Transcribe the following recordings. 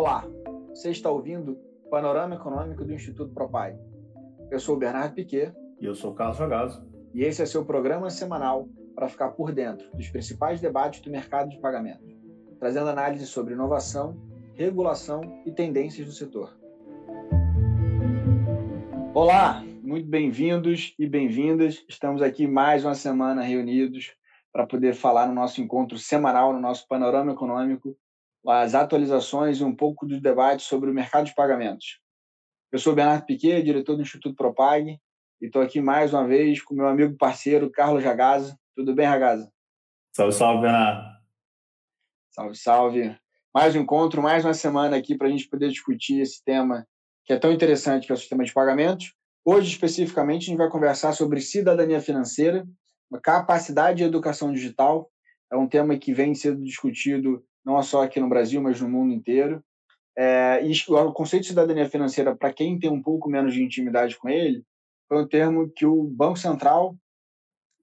Olá, você está ouvindo o Panorama Econômico do Instituto Propag. Eu sou o Bernardo Piquet. E eu sou o Carlos Ragazzo. E esse é seu programa semanal para ficar por dentro dos principais debates do mercado de pagamentos, trazendo análise sobre inovação, regulação e tendências do setor. Olá, muito bem-vindos e bem-vindas. Estamos aqui mais uma semana reunidos para poder falar no nosso encontro semanal, no nosso panorama econômico, as atualizações e um pouco do debate sobre o mercado de pagamentos. Eu sou Bernardo Piquet, diretor do Instituto Propag, e estou aqui mais uma vez com meu amigo parceiro Carlos Ragazza. Tudo bem, Ragazza? Salve, salve, Bernardo. Salve, salve. Mais um encontro, mais uma semana aqui para a gente poder discutir esse tema que é tão interessante, que é o sistema de pagamentos. Hoje, especificamente, a gente vai conversar sobre cidadania financeira, capacidade de educação digital. É um tema que vem sendo discutido não só aqui no Brasil, mas no mundo inteiro. É, e o conceito de cidadania financeira, para quem tem um pouco menos de intimidade com ele, foi um termo que o Banco Central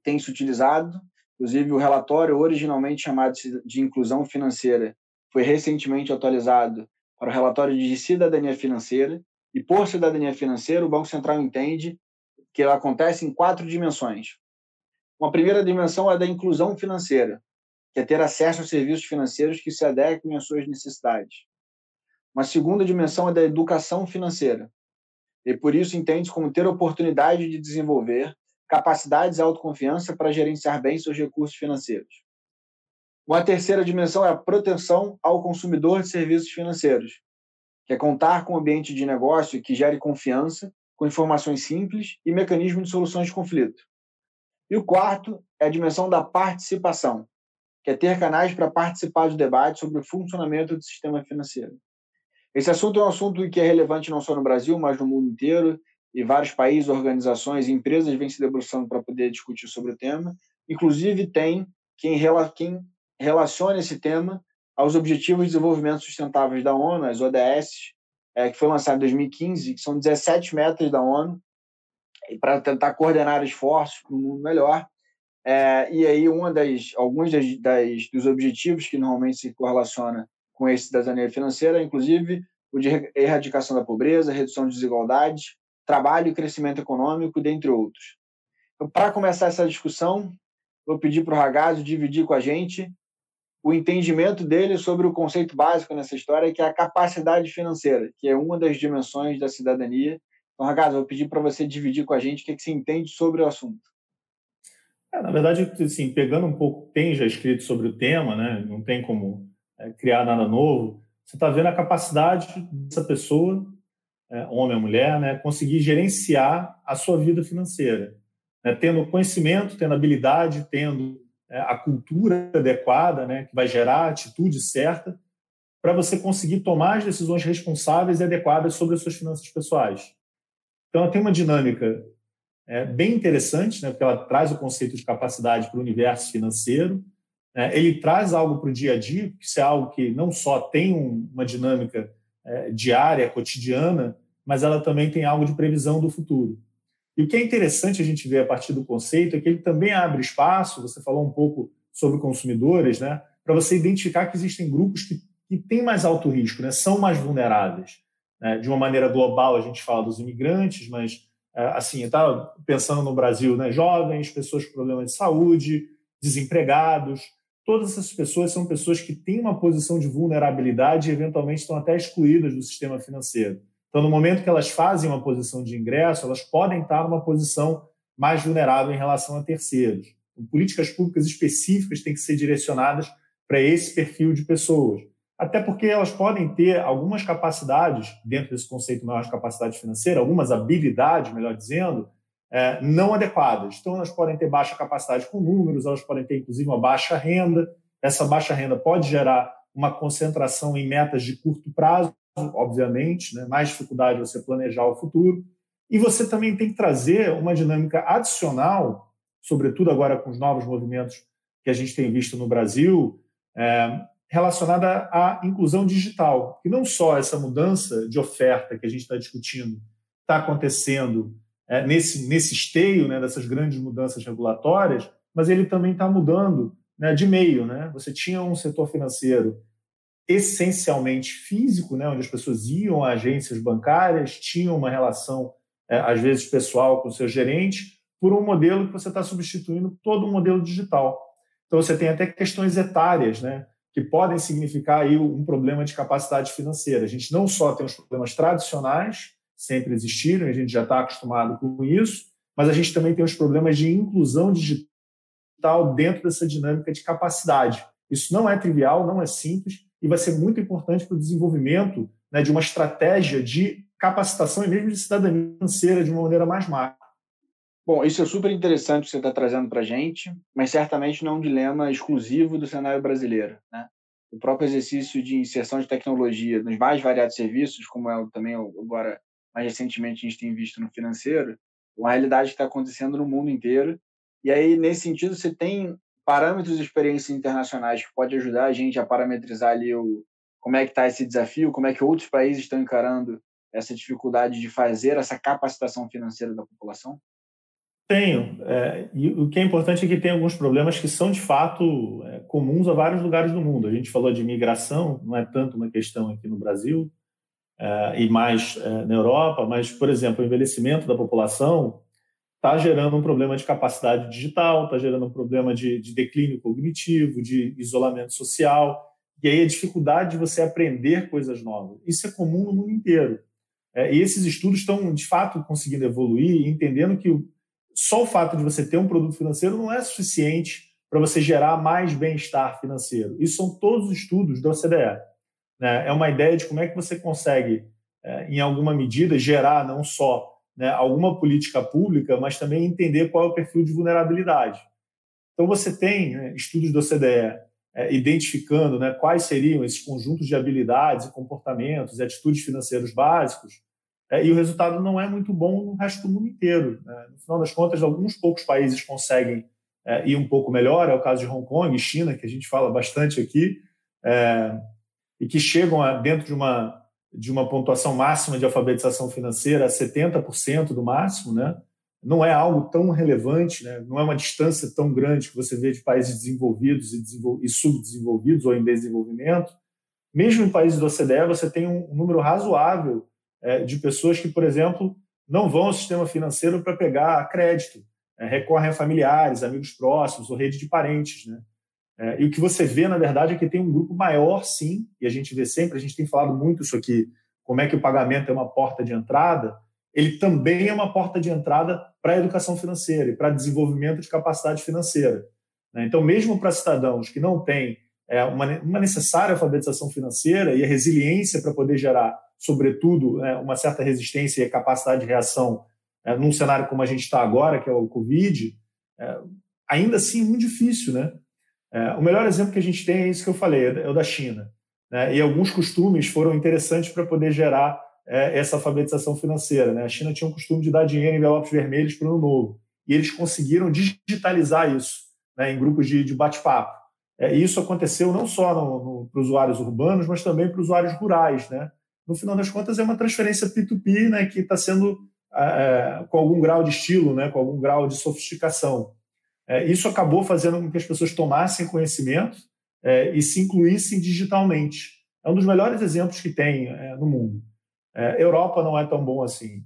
tem se utilizado. Inclusive, o relatório originalmente chamado de inclusão financeira foi recentemente atualizado para o relatório de cidadania financeira. E por cidadania financeira, o Banco Central entende que ela acontece em quatro dimensões. Uma primeira dimensão é da inclusão financeira, que é ter acesso a serviços financeiros que se adequem às suas necessidades. Uma segunda dimensão é da educação financeira, e por isso entende como ter oportunidade de desenvolver capacidades e autoconfiança para gerenciar bem seus recursos financeiros. Uma terceira dimensão é a proteção ao consumidor de serviços financeiros, que é contar com um ambiente de negócio que gere confiança, com informações simples e mecanismos de soluções de conflito. E o quarto é a dimensão da participação, que é ter canais para participar do debate sobre o funcionamento do sistema financeiro. Esse assunto é um assunto que é relevante não só no Brasil, mas no mundo inteiro, e vários países, organizações e empresas vêm se debruçando para poder discutir sobre o tema. Inclusive, tem quem, quem relaciona esse tema aos Objetivos de Desenvolvimento Sustentáveis da ONU, as ODS, é, que foi lançado em 2015, que são 17 metas da ONU, para tentar coordenar esforços para um mundo melhor. É, e aí, uma das, alguns das, das, dos objetivos que normalmente se correlaciona com esse cidadania financeira, inclusive o de erradicação da pobreza, redução de desigualdades, trabalho e crescimento econômico, dentre outros. Então, para começar essa discussão, vou pedir para o Ragazzo dividir com a gente o entendimento dele sobre o conceito básico nessa história, que é a capacidade financeira, que é uma das dimensões da cidadania. Então, Ragazzo, vou pedir para você dividir com a gente o que, que você entende sobre o assunto. É, na verdade, assim, pegando um pouco, tem já escrito sobre o tema, né? não tem como é, criar nada novo, você está vendo a capacidade dessa pessoa, é, homem ou mulher, né, conseguir gerenciar a sua vida financeira, né, tendo conhecimento, tendo habilidade, tendo é, a cultura adequada, né, que vai gerar a atitude certa, para você conseguir tomar as decisões responsáveis e adequadas sobre as suas finanças pessoais. Então, tem uma dinâmica é, bem interessante, né, porque ela traz o conceito de capacidade para o universo financeiro. Né, ele traz algo para o dia a dia, porque isso é algo que não só tem um, uma dinâmica é, diária, cotidiana, mas ela também tem algo de previsão do futuro. E o que é interessante a gente ver a partir do conceito é que ele também abre espaço, você falou um pouco sobre consumidores, né, para você identificar que existem grupos que, que têm mais alto risco, né, são mais vulneráveis. Né? De uma maneira global, a gente fala dos imigrantes, mas assim, está pensando no Brasil, né? jovens, pessoas com problemas de saúde, desempregados, todas essas pessoas são pessoas que têm uma posição de vulnerabilidade e eventualmente estão até excluídas do sistema financeiro. Então, no momento que elas fazem uma posição de ingresso, elas podem estar numa posição mais vulnerável em relação a terceiros. Então, políticas públicas específicas têm que ser direcionadas para esse perfil de pessoas até porque elas podem ter algumas capacidades, dentro desse conceito maior de capacidade financeira, algumas habilidades, melhor dizendo, é, não adequadas. Então, elas podem ter baixa capacidade com números, elas podem ter, inclusive, uma baixa renda. Essa baixa renda pode gerar uma concentração em metas de curto prazo, obviamente, né? mais dificuldade de você planejar o futuro. E você também tem que trazer uma dinâmica adicional, sobretudo agora com os novos movimentos que a gente tem visto no Brasil, é, relacionada à inclusão digital. E não só essa mudança de oferta que a gente está discutindo está acontecendo é, nesse, nesse esteio né, dessas grandes mudanças regulatórias, mas ele também está mudando né, de meio. Né? Você tinha um setor financeiro essencialmente físico, né, onde as pessoas iam a agências bancárias, tinham uma relação, é, às vezes, pessoal com o seu gerente, por um modelo que você está substituindo todo um modelo digital. Então, você tem até questões etárias, né, que podem significar aí um problema de capacidade financeira. A gente não só tem os problemas tradicionais, sempre existiram, a gente já está acostumado com isso, mas a gente também tem os problemas de inclusão digital dentro dessa dinâmica de capacidade. Isso não é trivial, não é simples, e vai ser muito importante para o desenvolvimento né, de uma estratégia de capacitação e mesmo de cidadania financeira de uma maneira mais macro. Bom, isso é super interessante que você está trazendo para a gente, mas certamente não é um dilema exclusivo do cenário brasileiro. Né? O próprio exercício de inserção de tecnologia nos mais variados serviços, como é também agora, mais recentemente, a gente tem visto no financeiro, é uma realidade que está acontecendo no mundo inteiro. E aí, nesse sentido, você tem parâmetros de experiências internacionais que pode ajudar a gente a parametrizar ali o, como é que está esse desafio, como é que outros países estão encarando essa dificuldade de fazer essa capacitação financeira da população? Tenho. É, e o que é importante é que tem alguns problemas que são, de fato, é, comuns a vários lugares do mundo. A gente falou de migração, não é tanto uma questão aqui no Brasil é, e mais é, na Europa, mas, por exemplo, o envelhecimento da população está gerando um problema de capacidade digital, está gerando um problema de, de, declínio cognitivo, de isolamento social, e aí a dificuldade de você aprender coisas novas. Isso é comum no mundo inteiro. É, e esses estudos estão, de fato, conseguindo evoluir, entendendo que o, só o fato de você ter um produto financeiro não é suficiente para você gerar mais bem-estar financeiro. Isso são todos os estudos da OCDE. Né? É uma ideia de como é que você consegue, é, em alguma medida, gerar não só né, alguma política pública, mas também entender qual é o perfil de vulnerabilidade. Então, você tem né, estudos do OCDE é, identificando né, quais seriam esses conjuntos de habilidades comportamentos e atitudes financeiros básicos, é, e o resultado não é muito bom no resto do mundo inteiro. Né? No final das contas, alguns poucos países conseguem é, ir um pouco melhor, é o caso de Hong Kong China, que a gente fala bastante aqui, é, e que chegam a, dentro de uma de uma pontuação máxima de alfabetização financeira a 70% do máximo, né? não é algo tão relevante, né? não é uma distância tão grande que você vê de países desenvolvidos e, desenvol e subdesenvolvidos ou em desenvolvimento. Mesmo em países do OCDE, você tem um número razoável é, de pessoas que, por exemplo, não vão ao sistema financeiro para pegar crédito, é, recorrem a familiares, amigos próximos ou rede de parentes. Né? É, e o que você vê, na verdade, é que tem um grupo maior, sim, e a gente vê sempre, a gente tem falado muito isso aqui, como é que o pagamento é uma porta de entrada, ele também é uma porta de entrada para a educação financeira e para desenvolvimento de capacidade financeira. Né? Então, mesmo para cidadãos que não têm é, uma, uma, necessária alfabetização financeira e a resiliência para poder gerar, sobretudo, é, uma certa resistência e capacidade de reação é, num cenário como a gente está agora, que é o Covid, é, ainda assim muito difícil, né? O melhor exemplo que a gente tem é isso que eu falei, é o da China. Né? E alguns costumes foram interessantes para poder gerar essa alfabetização financeira. Né? A China tinha um costume de dar dinheiro em envelopes vermelhos para o ano novo. E eles conseguiram digitalizar isso né, em grupos de, de bate-papo. É, e isso aconteceu não só para usuários urbanos, mas também para usuários rurais. Né? No final das contas, é uma transferência P2P né, que está sendo é, é, com algum grau de estilo, né, com algum grau de sofisticação. É, isso acabou fazendo com que as pessoas tomassem conhecimento é, e se incluíssem digitalmente. É um dos melhores exemplos que tem é, no mundo. É, Europa não é tão bom assim.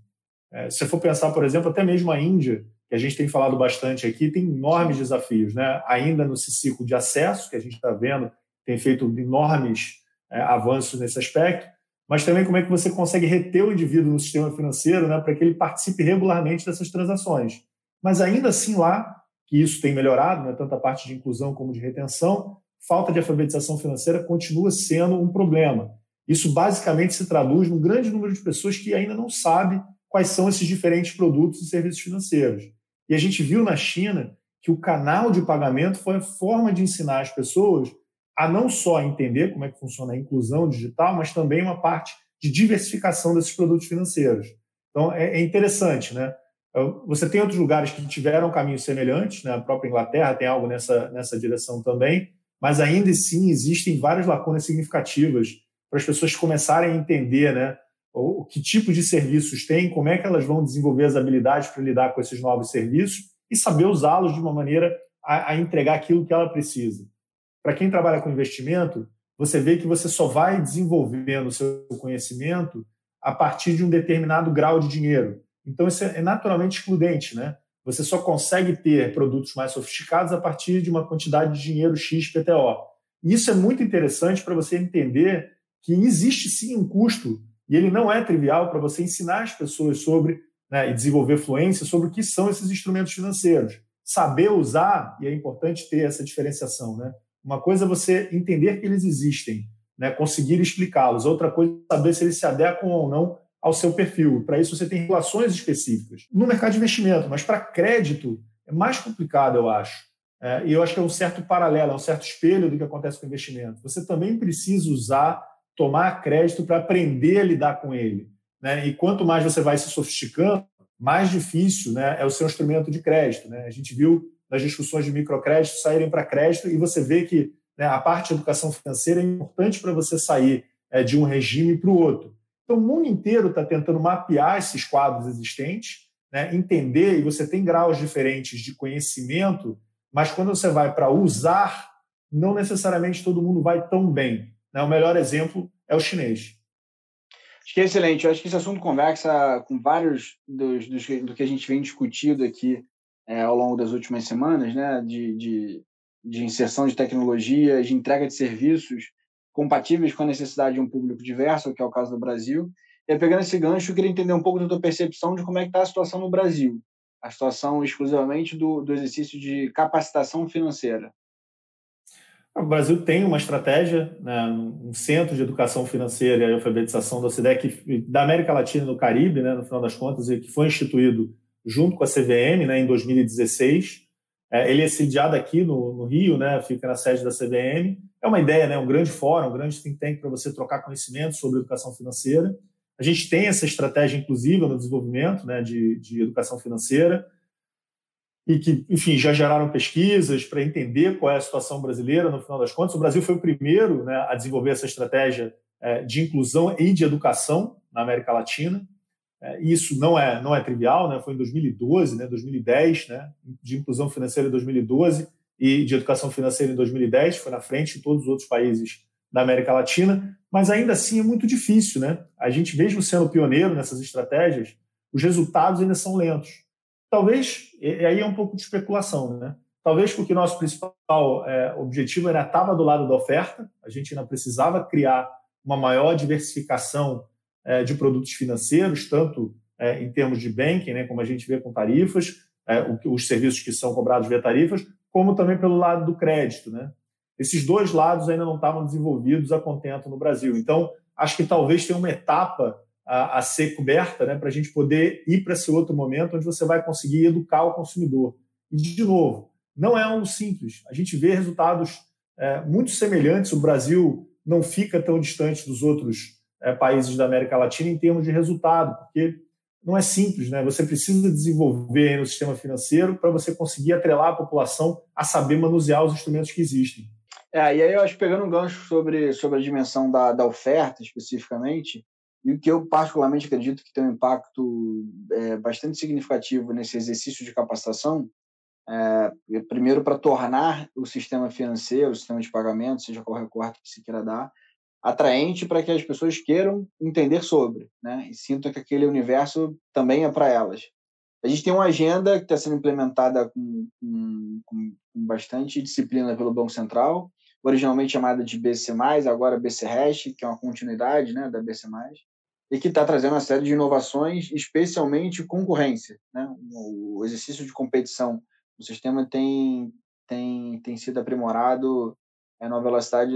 É, se for pensar, por exemplo, até mesmo a Índia, que a gente tem falado bastante aqui, tem enormes desafios. Né? Ainda no ciclo de acesso, que a gente está vendo, tem feito enormes avanços nesse aspecto, mas também como é que você consegue reter o indivíduo no sistema financeiro né, para que ele participe regularmente dessas transações. Mas ainda assim lá que isso tem melhorado, né, tanto a parte de inclusão como de retenção, falta de alfabetização financeira continua sendo um problema. Isso basicamente se traduz num grande número de pessoas que ainda não sabe quais são esses diferentes produtos e serviços financeiros. E a gente viu na China que o canal de pagamento foi a forma de ensinar as pessoas a não só entender como é que funciona a inclusão digital, mas também uma parte de diversificação desses produtos financeiros. Então é, é interessante, né? Você tem outros lugares que tiveram caminhos semelhantes, né? a própria Inglaterra tem algo nessa, nessa direção também, mas ainda assim existem várias lacunas significativas para as pessoas começarem a entender né? o, o que tipo de serviços tem, como é que elas vão desenvolver as habilidades para lidar com esses novos serviços e saber usá-los de uma maneira a, a entregar aquilo que ela precisa. Para quem trabalha com investimento, você vê que você só vai desenvolvendo o seu conhecimento a partir de um determinado grau de dinheiro. Então, isso é naturalmente excludente, né? Você só consegue ter produtos mais sofisticados a partir de uma quantidade de dinheiro X PTO. E isso é muito interessante para você entender que existe sim um custo, e ele não é trivial para você ensinar as pessoas sobre né, e desenvolver fluência sobre o que são esses instrumentos financeiros. Saber usar, e é importante ter essa diferenciação. Né? Uma coisa é você entender que eles existem, né, conseguir explicá-los. Outra coisa é saber se eles se adequam ou não ao seu perfil. Para isso, você tem relações específicas. No mercado de investimento, mas para crédito, é mais complicado, eu acho. É, e eu acho que é um certo paralelo, é um certo espelho do que acontece com o investimento. Você também precisa usar, tomar crédito para aprender a lidar com ele. Né? E quanto mais você vai se sofisticando, mais difícil né, é o seu instrumento de crédito. Né? A gente viu nas discussões de microcrédito saírem para crédito e você vê que né, a parte de educação financeira é importante para você sair é, de um regime para o outro. Então, o mundo inteiro está tentando mapear esses quadros existentes, né, entender, e você tem graus diferentes de conhecimento mas quando você vai para usar, não necessariamente todo mundo vai tão bem. Né? O melhor exemplo é o chinês. Acho que é excelente. Eu acho que esse assunto conversa com vários dos, dos do que a gente vem discutindo aqui é, ao longo das últimas semanas, né? de, de, de inserção de tecnologias, de entrega de serviços compatíveis com a necessidade de um público diverso, que é o caso do Brasil. E pegando esse gancho, eu queria entender um pouco da tua percepção de como é que está a situação no Brasil a situação exclusivamente do, do exercício de capacitação financeira? O Brasil tem uma estratégia, né, um centro de educação financeira e alfabetização da OCDE, da América Latina e do Caribe, né, no final das contas, e que foi instituído junto com a CVM né, em 2016. É, ele é sediado aqui no, no, Rio, né, fica na sede da CVM. É uma ideia, né, um grande fórum, um grande think tank para você trocar conhecimento sobre educação financeira. A gente tem essa estratégia inclusiva no desenvolvimento né, de, de educação financeira e que, enfim, já geraram pesquisas para entender qual é a situação brasileira no final das contas. O Brasil foi o primeiro né, a desenvolver essa estratégia é, de inclusão e de educação na América Latina. É, isso não é, não é trivial, né? foi em 2012, né, 2010, né, de inclusão financeira em 2012 e de educação financeira em 2010, foi na frente de todos os outros países da América Latina, mas ainda assim é muito difícil, né? A gente, mesmo sendo pioneiro nessas estratégias, os resultados ainda são lentos. Talvez, aí é um pouco de especulação, né? Talvez porque nosso principal é, objetivo era estava do lado da oferta, a gente ainda precisava criar uma maior diversificação de produtos financeiros, tanto é, em termos de banking, né, como a gente vê com tarifas, é, os serviços que são cobrados via tarifas, como também pelo lado do crédito, né? Esses dois lados ainda não estavam desenvolvidos a contento no Brasil. Então, acho que talvez tenha uma etapa a, a ser coberta né, para a gente poder ir para esse outro momento onde você vai conseguir educar o consumidor. E, de novo, não é algo simples. A gente vê resultados é, muito semelhantes. O Brasil não fica tão distante dos outros é, países da América Latina em termos de resultado, porque não é simples, né? Você precisa desenvolver no sistema financeiro para você conseguir atrelar a população a saber manusear os instrumentos que existem. É, e aí eu acho pegando um gancho sobre, sobre a dimensão da, da oferta especificamente, e o que eu particularmente acredito que tem um impacto é, bastante significativo nesse exercício de capacitação, é, primeiro para tornar o sistema financeiro, o sistema de pagamento, seja qual recorte que se queira dar, atraente para que as pessoas queiram entender sobre, né? E sintam que aquele universo também é para elas. A gente tem uma agenda que está sendo implementada com, com, com, bastante disciplina pelo Banco Central, originalmente chamada de BC+, agora BC Hash, que é uma continuidade né, da BC+, e que está trazendo uma série de inovações, especialmente concorrência. Né? O exercício de competição no sistema tem, tem, tem sido aprimorado é numa velocidade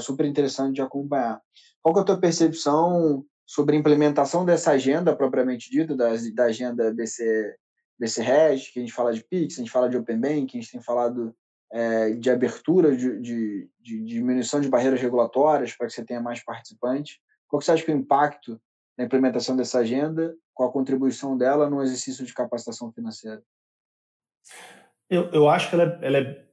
super interessante de acompanhar. Qual é a tua percepção sobre a implementação dessa agenda propriamente dita, da, da agenda BC, BC Reg, que a gente fala de PIX, a gente fala de Open Bank, a gente tem falado é, de abertura, de, de, de, diminuição de barreiras regulatórias para que você tenha mais participantes. Qual que você acha que é o impacto da implementação dessa agenda, qual a contribuição dela no exercício de capacitação financeira? Eu, eu acho que ela é, ela é,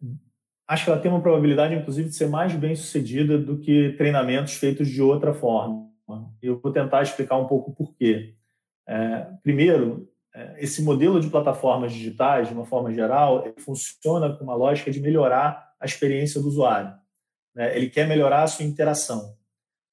acho que ela tem uma probabilidade, inclusive, de ser mais bem sucedida do que treinamentos feitos de outra forma. Eu vou tentar explicar um pouco por quê. É, primeiro, é, esse modelo de plataformas digitais, de uma forma geral, funciona com uma lógica de melhorar a experiência do usuário. né? ele quer melhorar a sua interação.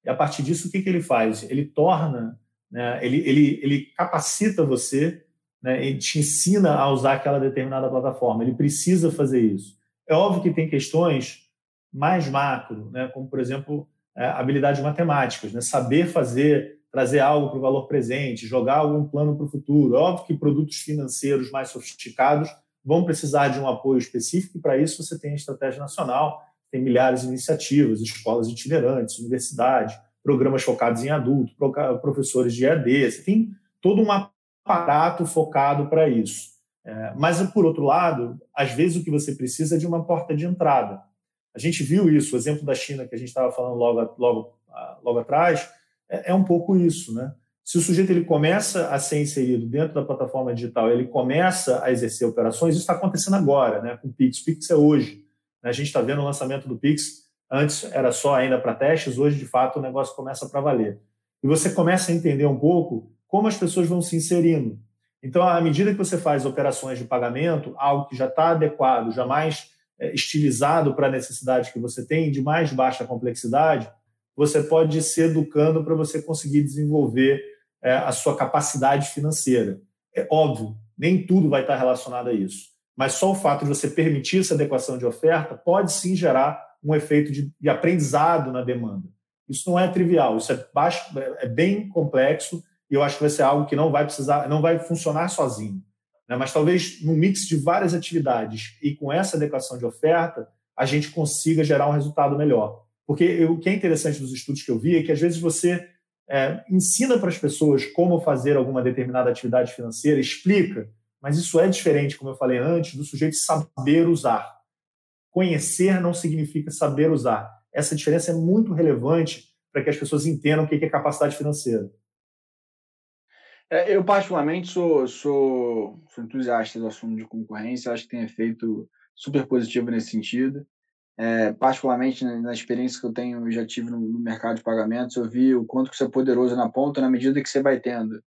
E a partir disso, o que, que ele faz? Ele torna, né, ele, ele, ele capacita você, né, ele te ensina a usar aquela determinada plataforma. Ele precisa fazer isso. É óbvio que tem questões mais macro, né, como, por exemplo, é, habilidades matemáticas, né, saber fazer, trazer algo para o valor presente, jogar algum plano para o futuro. É óbvio que produtos financeiros mais sofisticados vão precisar de um apoio específico, e para isso você tem a estratégia nacional, tem milhares de iniciativas, escolas itinerantes, universidade, programas focados em adulto, professores de EAD, você tem todo um aparato focado para isso. É, mas, por outro lado, às vezes o que você precisa é de uma porta de entrada. A gente viu isso, o exemplo da China que a gente estava falando logo, logo, logo atrás, é, é um pouco isso. Né? Se o sujeito ele começa a ser inserido dentro da plataforma digital, ele começa a exercer operações, isso está acontecendo agora, né? com o Pix. O Pix é hoje. Né? A gente está vendo o lançamento do Pix, antes era só ainda para testes, hoje, de fato, o negócio começa para valer. E você começa a entender um pouco como as pessoas vão se inserindo. Então, à medida que você faz operações de pagamento, algo que já está adequado, já mais é, estilizado para a necessidade que você tem, de mais baixa complexidade, você pode ir se educando para você conseguir desenvolver é, a sua capacidade financeira. É óbvio, nem tudo vai estar relacionado a isso mas só o fato de você permitir essa adequação de oferta pode sim gerar um efeito de, de aprendizado na demanda. Isso não é trivial, isso é, baixo, é bem complexo e eu acho que vai ser algo que não vai precisar, não vai funcionar sozinho. Né? Mas talvez num mix de várias atividades e com essa adequação de oferta, a gente consiga gerar um resultado melhor. Porque o que é interessante dos estudos que eu vi é que às vezes você é, ensina para as pessoas como fazer alguma determinada atividade financeira, explica, mas isso é diferente, como eu falei antes, do sujeito saber usar. Conhecer não significa saber usar. Essa diferença é muito relevante para que as pessoas entendam o que é capacidade financeira. É, eu, particularmente, sou, sou, sou, entusiasta do assunto de concorrência, acho que tem efeito super positivo nesse sentido. É, particularmente na, na, experiência que eu tenho, já tive no, no, mercado de pagamentos, eu vi o quanto que você é poderoso na ponta na medida que você vai tendo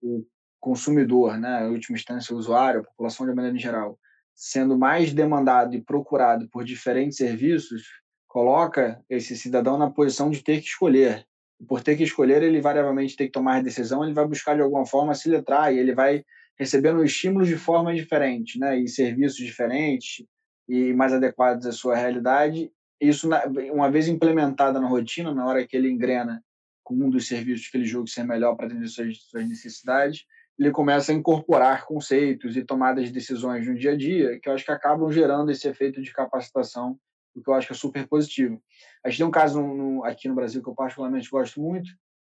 o consumidor, né, em última instância o usuário, a população de maneira geral, sendo mais demandado e procurado por diferentes serviços, coloca esse cidadão na posição de ter que escolher. Por ter que escolher, ele variavelmente tem que tomar decisão, ele vai buscar de alguma forma se letrar e ele vai recebendo estímulos de formas diferentes, né, e serviços diferentes e mais adequados à sua realidade. Isso, uma vez implementada na rotina, na hora que ele engrena com um dos serviços que ele julga ser melhor para atender suas, suas necessidades, ele começa a incorporar conceitos e tomadas de decisões no dia a dia, que eu acho que acabam gerando esse efeito de capacitação, o que eu acho que é super positivo. A gente tem um caso no, aqui no Brasil que eu particularmente gosto muito,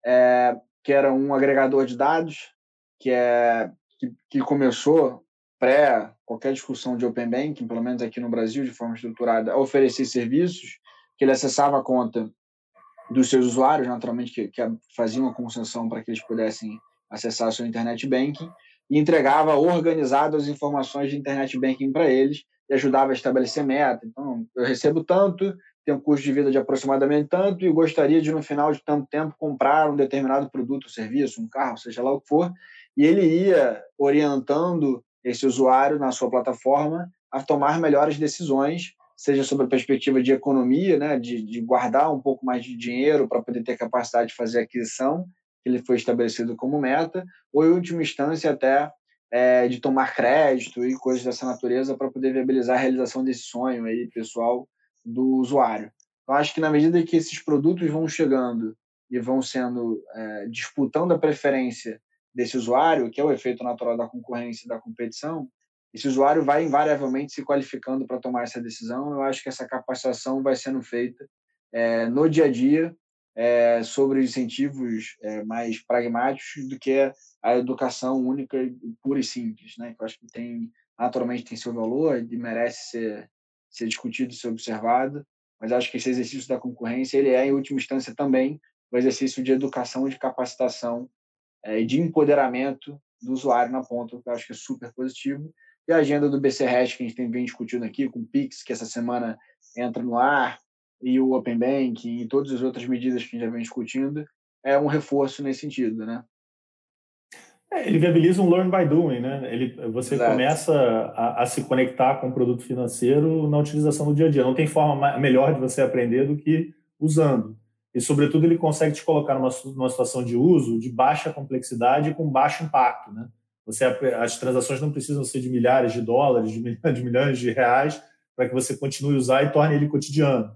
é, que era um agregador de dados, que, é, que, que começou pré qualquer discussão de Open Banking, pelo menos aqui no Brasil, de forma estruturada, a oferecer serviços, que ele acessava a conta dos seus usuários, naturalmente, que, que faziam a concessão para que eles pudessem acessar seu internet banking e entregava organizado as informações de internet banking para eles e ajudava a estabelecer meta. Então, eu recebo tanto, tenho um custo de vida de aproximadamente tanto e gostaria de, no final de tanto tempo, comprar um determinado produto serviço, um carro, seja lá o que for, e ele ia orientando esse usuário na sua plataforma a tomar melhores decisões, seja sobre a perspectiva de economia, né, de, de guardar um pouco mais de dinheiro para poder ter capacidade de fazer aquisição, que ele foi estabelecido como meta, ou em última instância até é, de tomar crédito e coisas dessa natureza para poder viabilizar a realização desse sonho aí pessoal do usuário. Eu acho que na medida que esses produtos vão chegando e vão sendo é, disputando a preferência desse usuário, que é o efeito natural da concorrência e da competição, esse usuário vai invariavelmente se qualificando para tomar essa decisão. Eu acho que essa capacitação vai sendo feita é, no dia a dia é, sobre incentivos é, mais pragmáticos do que a educação única, pura e simples, né? Que eu acho que tem naturalmente tem seu valor e merece ser ser discutido, ser observado, mas acho que esse exercício da concorrência ele é em última instância também um exercício de educação, de capacitação é, e de empoderamento do usuário na ponta, que eu acho que é super positivo. E a agenda do BC Hash, que a gente tem bem discutindo aqui, com o Pix, que essa semana entra no ar, e o Open Banking e todas as outras medidas que a gente já vem discutindo, é um reforço nesse sentido, né? É, ele viabiliza um learn by doing, né? Ele, você Exato. começa a, a, se conectar com o produto financeiro na utilização do dia a dia. Não tem forma melhor de você aprender do que usando. E, sobretudo, ele consegue te colocar numa, numa situação de uso de baixa complexidade e com baixo impacto, né? Você, as transações não precisam ser de milhares de dólares, de milhões de, milhões de reais, para que você continue a usar e torne ele cotidiano.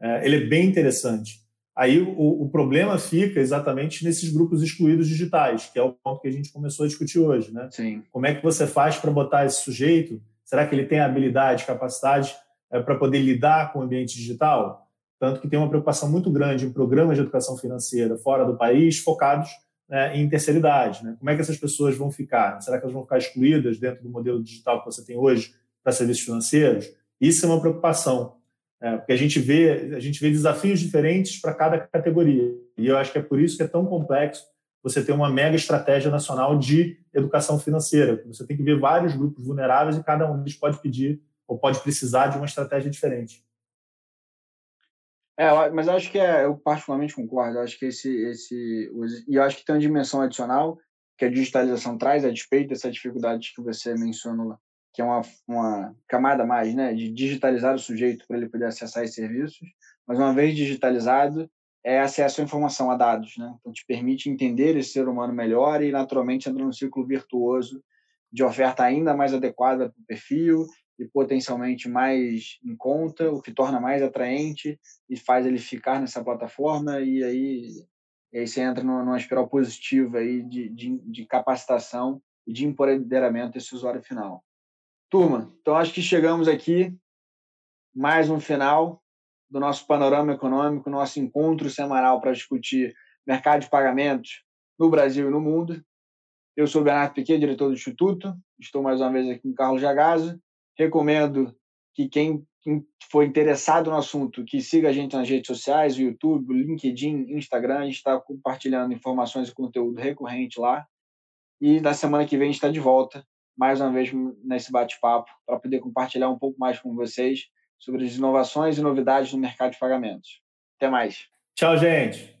É, ele é bem interessante. Aí o, o, problema fica exatamente nesses grupos excluídos digitais, que é o ponto que a gente começou a discutir hoje. Né? Sim. Como é que você faz para botar esse sujeito? Será que ele tem habilidade, capacidade é, para poder lidar com o ambiente digital? Tanto que tem uma preocupação muito grande em programas de educação financeira fora do país focados né, em terceira idade. Né? Como é que essas pessoas vão ficar? Será que elas vão ficar excluídas dentro do modelo digital que você tem hoje para serviços financeiros? Isso é uma preocupação. É, porque a gente vê a gente vê desafios diferentes para cada categoria. E eu acho que é por isso que é tão complexo você ter uma mega estratégia nacional de educação financeira. Você tem que ver vários grupos vulneráveis e cada um deles pode pedir ou pode precisar de uma estratégia diferente. É, mas acho que é, eu particularmente concordo. Eu acho que esse, esse, e eu acho que tem uma dimensão adicional que a digitalização traz, a despeito dessa dificuldade que você mencionou que é uma, uma camada mais, né, de digitalizar o sujeito para ele poder acessar esses serviços, mas uma vez digitalizado, é acesso à informação, a dados, né? Então te permite entender esse ser humano melhor e naturalmente entra num ciclo virtuoso de oferta ainda mais adequada para o perfil e potencialmente mais em conta, o que torna mais atraente e faz ele ficar nessa plataforma e aí, e aí você entra numa espiral positiva aí de, de, de capacitação e de empoderamento desse usuário final. Turma, então acho que chegamos aqui mais um final do nosso panorama econômico, nosso encontro semanal para discutir mercado de pagamentos no Brasil e no mundo. Eu sou Bernardo Piquet, diretor do Instituto. Estou mais uma vez aqui com Carlos Jagaza. Recomendo que quem, quem for interessado no assunto, que siga a gente nas redes sociais, o YouTube, o LinkedIn, Instagram. A gente está compartilhando informações e conteúdo recorrente lá. E na semana que vem a gente está de volta mais uma vez nesse bate-papo para poder compartilhar um pouco mais com vocês sobre as inovações e novidades no mercado de pagamentos. Até mais. Tchau, gente.